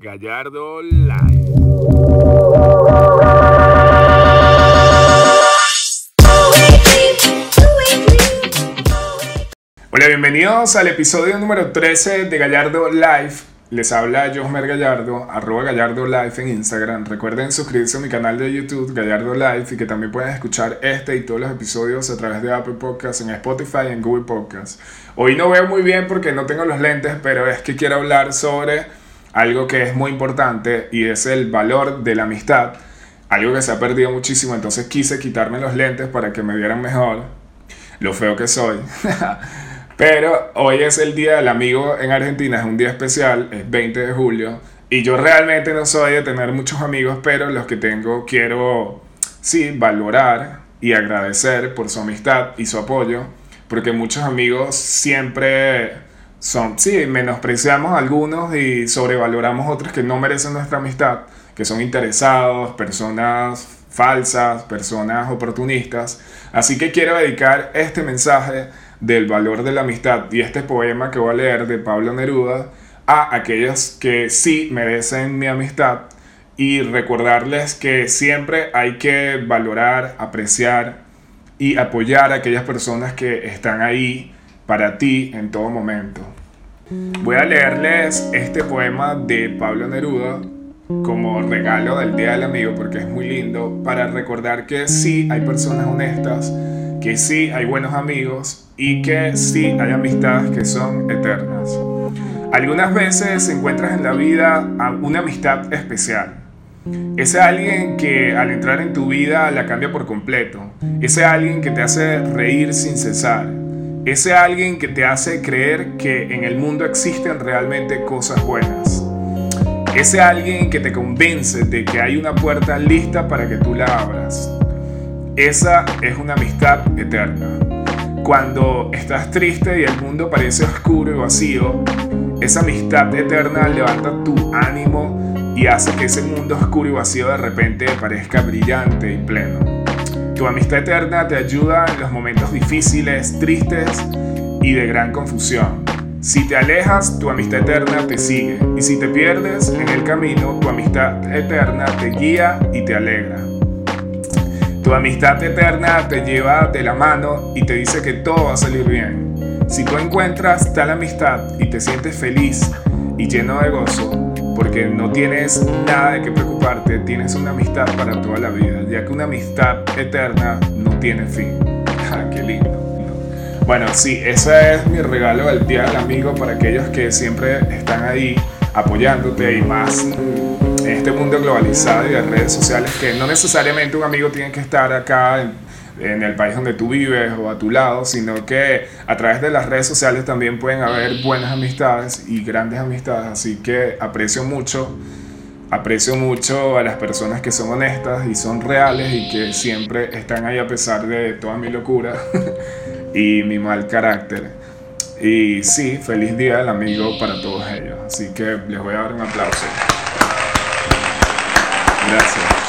Gallardo Live. Hola, bienvenidos al episodio número 13 de Gallardo Live. Les habla Josmer Gallardo, arroba Gallardo Live en Instagram. Recuerden suscribirse a mi canal de YouTube, Gallardo Live, y que también pueden escuchar este y todos los episodios a través de Apple Podcasts, en Spotify y en Google Podcasts. Hoy no veo muy bien porque no tengo los lentes, pero es que quiero hablar sobre algo que es muy importante y es el valor de la amistad. Algo que se ha perdido muchísimo, entonces quise quitarme los lentes para que me vieran mejor. Lo feo que soy. Pero hoy es el Día del Amigo en Argentina, es un día especial, es 20 de julio. Y yo realmente no soy de tener muchos amigos, pero los que tengo quiero, sí, valorar y agradecer por su amistad y su apoyo. Porque muchos amigos siempre son, sí, menospreciamos a algunos y sobrevaloramos otros que no merecen nuestra amistad, que son interesados, personas falsas, personas oportunistas. Así que quiero dedicar este mensaje del valor de la amistad y este poema que voy a leer de Pablo Neruda a aquellos que sí merecen mi amistad y recordarles que siempre hay que valorar, apreciar y apoyar a aquellas personas que están ahí para ti en todo momento. Voy a leerles este poema de Pablo Neruda como regalo del Día del Amigo porque es muy lindo para recordar que sí hay personas honestas, que sí hay buenos amigos y que sí hay amistades que son eternas. Algunas veces encuentras en la vida una amistad especial. Ese alguien que al entrar en tu vida la cambia por completo. Ese alguien que te hace reír sin cesar. Ese alguien que te hace creer que en el mundo existen realmente cosas buenas. Ese alguien que te convence de que hay una puerta lista para que tú la abras. Esa es una amistad eterna. Cuando estás triste y el mundo parece oscuro y vacío, esa amistad eterna levanta tu ánimo y hace que ese mundo oscuro y vacío de repente parezca brillante y pleno. Tu amistad eterna te ayuda en los momentos difíciles, tristes y de gran confusión. Si te alejas, tu amistad eterna te sigue. Y si te pierdes en el camino, tu amistad eterna te guía y te alegra. Tu amistad eterna te lleva de la mano y te dice que todo va a salir bien. Si tú encuentras tal amistad y te sientes feliz y lleno de gozo, porque no tienes nada de qué preocuparte, tienes una amistad para toda la vida, ya que una amistad eterna no tiene fin. Ah, qué lindo. Bueno, sí, ese es mi regalo del Día del Amigo para aquellos que siempre están ahí apoyándote y más en este mundo globalizado y de redes sociales que no necesariamente un amigo tiene que estar acá en, en, el país donde tú vives o a tu lado, sino que a través de las redes sociales también pueden haber buenas amistades y grandes amistades, así que aprecio mucho aprecio mucho a las personas que son honestas y son reales y que siempre están ahí a pesar de toda mi locura. y mi mal carácter. Y sí, feliz día del amigo para todos ellos. Así que les voy a dar un aplauso. Gracias.